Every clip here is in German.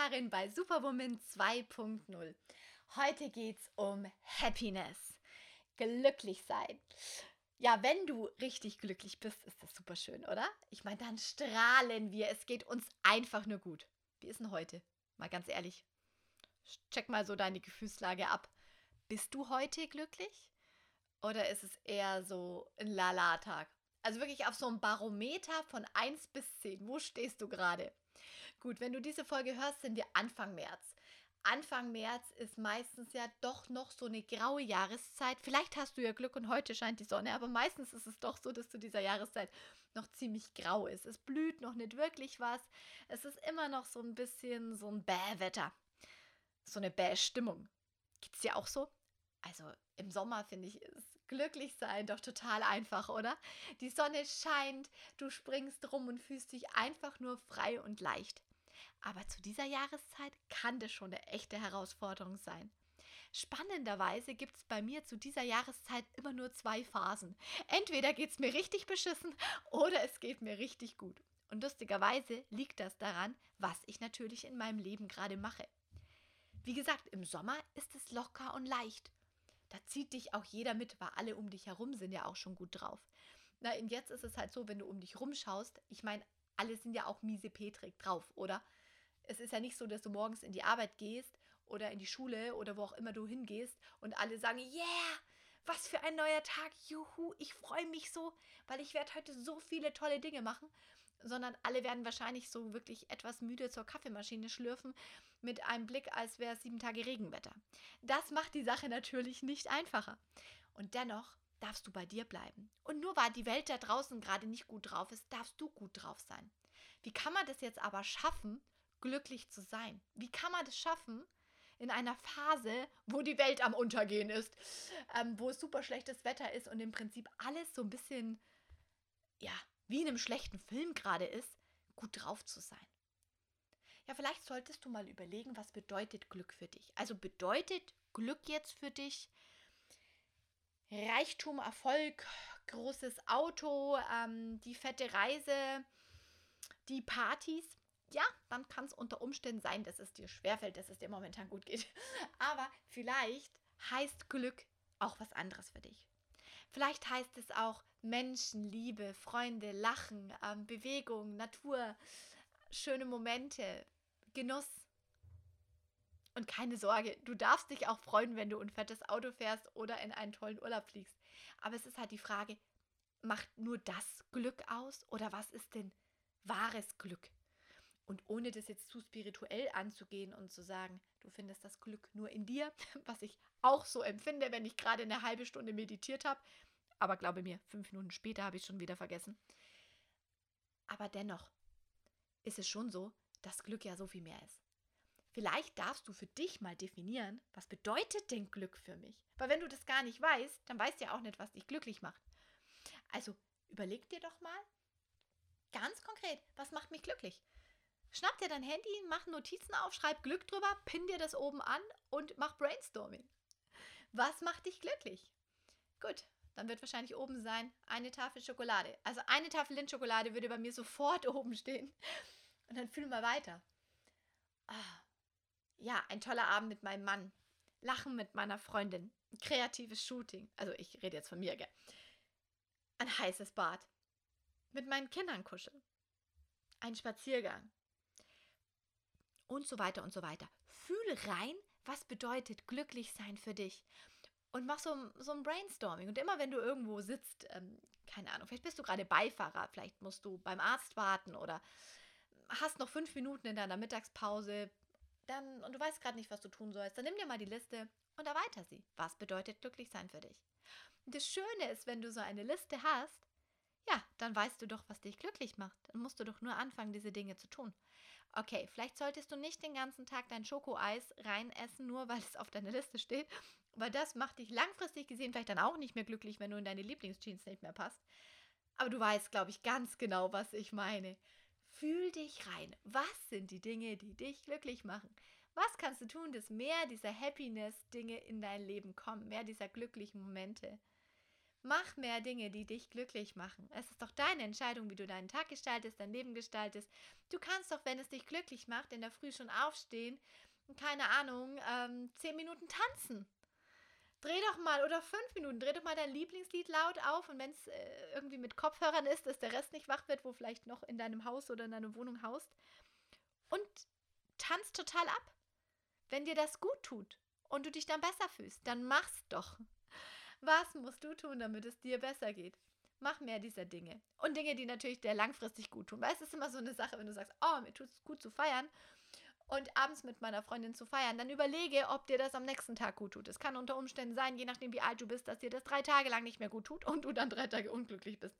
Karin bei Superwoman 2.0. Heute geht es um Happiness. Glücklich sein. Ja, wenn du richtig glücklich bist, ist das super schön, oder? Ich meine, dann strahlen wir. Es geht uns einfach nur gut. Wie ist denn heute? Mal ganz ehrlich. Check mal so deine Gefühlslage ab. Bist du heute glücklich? Oder ist es eher so ein Lala-Tag? Also wirklich auf so einem Barometer von 1 bis 10. Wo stehst du gerade? Gut, wenn du diese Folge hörst, sind wir Anfang März. Anfang März ist meistens ja doch noch so eine graue Jahreszeit. Vielleicht hast du ja Glück und heute scheint die Sonne, aber meistens ist es doch so, dass zu dieser Jahreszeit noch ziemlich grau ist. Es blüht noch nicht wirklich was. Es ist immer noch so ein bisschen so ein Bäh-Wetter. So eine Bäh-Stimmung. Es dir auch so? Also im Sommer finde ich, ist glücklich sein doch total einfach, oder? Die Sonne scheint, du springst rum und fühlst dich einfach nur frei und leicht. Aber zu dieser Jahreszeit kann das schon eine echte Herausforderung sein. Spannenderweise gibt es bei mir zu dieser Jahreszeit immer nur zwei Phasen. Entweder geht es mir richtig beschissen oder es geht mir richtig gut. Und lustigerweise liegt das daran, was ich natürlich in meinem Leben gerade mache. Wie gesagt, im Sommer ist es locker und leicht. Da zieht dich auch jeder mit, weil alle um dich herum sind ja auch schon gut drauf. Na, und jetzt ist es halt so, wenn du um dich rumschaust, ich meine, alle sind ja auch miese Petrig drauf, oder? Es ist ja nicht so, dass du morgens in die Arbeit gehst oder in die Schule oder wo auch immer du hingehst und alle sagen, yeah, was für ein neuer Tag, juhu, ich freue mich so, weil ich werde heute so viele tolle Dinge machen, sondern alle werden wahrscheinlich so wirklich etwas müde zur Kaffeemaschine schlürfen mit einem Blick, als wäre es sieben Tage Regenwetter. Das macht die Sache natürlich nicht einfacher. Und dennoch darfst du bei dir bleiben. Und nur weil die Welt da draußen gerade nicht gut drauf ist, darfst du gut drauf sein. Wie kann man das jetzt aber schaffen, glücklich zu sein? Wie kann man das schaffen, in einer Phase, wo die Welt am Untergehen ist, ähm, wo es super schlechtes Wetter ist und im Prinzip alles so ein bisschen, ja, wie in einem schlechten Film gerade ist, gut drauf zu sein? Ja, vielleicht solltest du mal überlegen, was bedeutet Glück für dich? Also bedeutet Glück jetzt für dich Reichtum, Erfolg, großes Auto, ähm, die fette Reise, die Partys, ja, dann kann es unter Umständen sein, dass es dir schwerfällt, dass es dir momentan gut geht. Aber vielleicht heißt Glück auch was anderes für dich. Vielleicht heißt es auch Menschen, Liebe, Freunde, Lachen, ähm, Bewegung, Natur, schöne Momente, Genuss. Und keine Sorge, du darfst dich auch freuen, wenn du ein fettes Auto fährst oder in einen tollen Urlaub fliegst. Aber es ist halt die Frage, macht nur das Glück aus oder was ist denn wahres Glück? Und ohne das jetzt zu spirituell anzugehen und zu sagen, du findest das Glück nur in dir, was ich auch so empfinde, wenn ich gerade eine halbe Stunde meditiert habe. Aber glaube mir, fünf Minuten später habe ich schon wieder vergessen. Aber dennoch ist es schon so, dass Glück ja so viel mehr ist. Vielleicht darfst du für dich mal definieren, was bedeutet denn Glück für mich? Weil wenn du das gar nicht weißt, dann weißt du ja auch nicht, was dich glücklich macht. Also überleg dir doch mal ganz konkret, was macht mich glücklich? Schnapp dir dein Handy, mach Notizen auf, schreib Glück drüber, pin dir das oben an und mach Brainstorming. Was macht dich glücklich? Gut, dann wird wahrscheinlich oben sein eine Tafel Schokolade. Also eine Tafel Lindschokolade würde bei mir sofort oben stehen. Und dann fühlen wir weiter. Ah, ja, ein toller Abend mit meinem Mann. Lachen mit meiner Freundin. Kreatives Shooting. Also ich rede jetzt von mir, gell? Ein heißes Bad. Mit meinen Kindern kuscheln. Ein Spaziergang. Und so weiter und so weiter. Fühle rein, was bedeutet glücklich sein für dich. Und mach so, so ein Brainstorming. Und immer wenn du irgendwo sitzt, ähm, keine Ahnung, vielleicht bist du gerade Beifahrer, vielleicht musst du beim Arzt warten oder hast noch fünf Minuten in deiner Mittagspause dann, und du weißt gerade nicht, was du tun sollst, dann nimm dir mal die Liste und erweiter sie. Was bedeutet glücklich sein für dich? Und das Schöne ist, wenn du so eine Liste hast, ja, dann weißt du doch, was dich glücklich macht. Dann musst du doch nur anfangen, diese Dinge zu tun. Okay, vielleicht solltest du nicht den ganzen Tag dein Schokoeis reinessen, nur weil es auf deiner Liste steht, weil das macht dich langfristig gesehen vielleicht dann auch nicht mehr glücklich, wenn du in deine Lieblingsjeans nicht mehr passt. Aber du weißt, glaube ich, ganz genau, was ich meine. Fühl dich rein. Was sind die Dinge, die dich glücklich machen? Was kannst du tun, dass mehr dieser Happiness-Dinge in dein Leben kommen, mehr dieser glücklichen Momente? Mach mehr Dinge, die dich glücklich machen. Es ist doch deine Entscheidung, wie du deinen Tag gestaltest, dein Leben gestaltest. Du kannst doch, wenn es dich glücklich macht, in der Früh schon aufstehen und keine Ahnung, ähm, zehn Minuten tanzen. Dreh doch mal, oder fünf Minuten, dreh doch mal dein Lieblingslied laut auf und wenn es äh, irgendwie mit Kopfhörern ist, dass der Rest nicht wach wird, wo vielleicht noch in deinem Haus oder in deiner Wohnung haust. Und tanz total ab. Wenn dir das gut tut und du dich dann besser fühlst, dann mach's doch. Was musst du tun, damit es dir besser geht? Mach mehr dieser Dinge. Und Dinge, die natürlich dir langfristig gut tun. Weil es ist immer so eine Sache, wenn du sagst, oh, mir tut es gut zu feiern und abends mit meiner Freundin zu feiern, dann überlege, ob dir das am nächsten Tag gut tut. Es kann unter Umständen sein, je nachdem wie alt du bist, dass dir das drei Tage lang nicht mehr gut tut und du dann drei Tage unglücklich bist.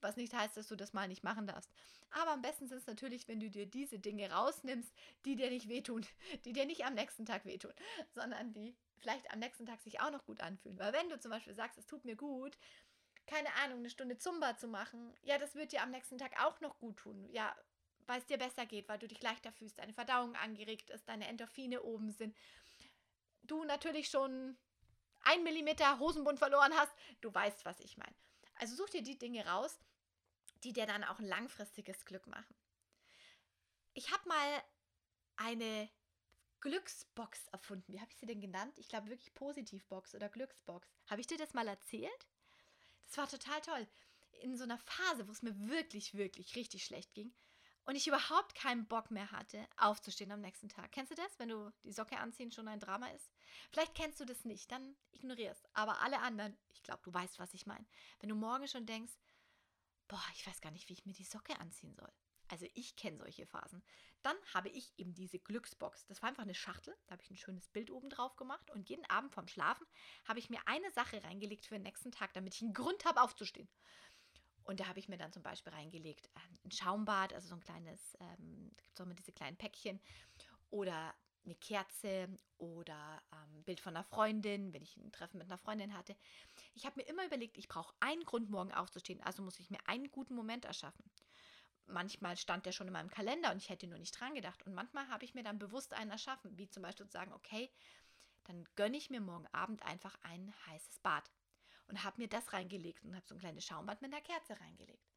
Was nicht heißt, dass du das mal nicht machen darfst. Aber am besten ist es natürlich, wenn du dir diese Dinge rausnimmst, die dir nicht wehtun, die dir nicht am nächsten Tag wehtun, sondern die vielleicht am nächsten Tag sich auch noch gut anfühlen. Weil wenn du zum Beispiel sagst, es tut mir gut, keine Ahnung, eine Stunde Zumba zu machen, ja, das wird dir am nächsten Tag auch noch gut tun. Ja, weil es dir besser geht, weil du dich leichter fühlst, deine Verdauung angeregt ist, deine Endorphine oben sind. Du natürlich schon ein Millimeter Hosenbund verloren hast, du weißt, was ich meine. Also such dir die Dinge raus, die dir dann auch ein langfristiges Glück machen. Ich habe mal eine Glücksbox erfunden. Wie habe ich sie denn genannt? Ich glaube wirklich Positivbox oder Glücksbox. Habe ich dir das mal erzählt? Das war total toll. In so einer Phase, wo es mir wirklich, wirklich richtig schlecht ging und ich überhaupt keinen Bock mehr hatte, aufzustehen am nächsten Tag. Kennst du das, wenn du die Socke anziehen schon ein Drama ist? Vielleicht kennst du das nicht, dann ignorier es. Aber alle anderen, ich glaube, du weißt, was ich meine. Wenn du morgen schon denkst, boah, ich weiß gar nicht, wie ich mir die Socke anziehen soll. Also ich kenne solche Phasen. Dann habe ich eben diese Glücksbox. Das war einfach eine Schachtel. Da habe ich ein schönes Bild oben drauf gemacht. Und jeden Abend vorm Schlafen habe ich mir eine Sache reingelegt für den nächsten Tag, damit ich einen Grund habe, aufzustehen. Und da habe ich mir dann zum Beispiel reingelegt ähm, ein Schaumbad, also so ein kleines, ähm, gibt es auch immer diese kleinen Päckchen. Oder eine Kerze oder ein ähm, Bild von einer Freundin, wenn ich ein Treffen mit einer Freundin hatte. Ich habe mir immer überlegt, ich brauche einen Grund, morgen aufzustehen. Also muss ich mir einen guten Moment erschaffen manchmal stand der schon in meinem Kalender und ich hätte nur nicht dran gedacht. Und manchmal habe ich mir dann bewusst einen erschaffen, wie zum Beispiel zu sagen, okay, dann gönne ich mir morgen Abend einfach ein heißes Bad. Und habe mir das reingelegt und habe so ein kleines Schaumbad mit einer Kerze reingelegt.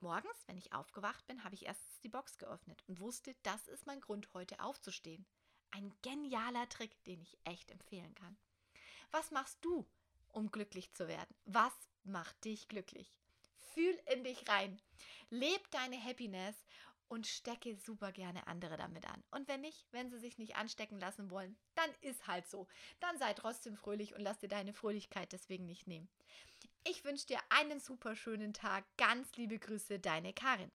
Morgens, wenn ich aufgewacht bin, habe ich erst die Box geöffnet und wusste, das ist mein Grund, heute aufzustehen. Ein genialer Trick, den ich echt empfehlen kann. Was machst du, um glücklich zu werden? Was macht dich glücklich? Fühl in dich rein. Leb deine Happiness und stecke super gerne andere damit an. Und wenn nicht, wenn sie sich nicht anstecken lassen wollen, dann ist halt so. Dann sei trotzdem fröhlich und lass dir deine Fröhlichkeit deswegen nicht nehmen. Ich wünsche dir einen super schönen Tag. Ganz liebe Grüße, deine Karin.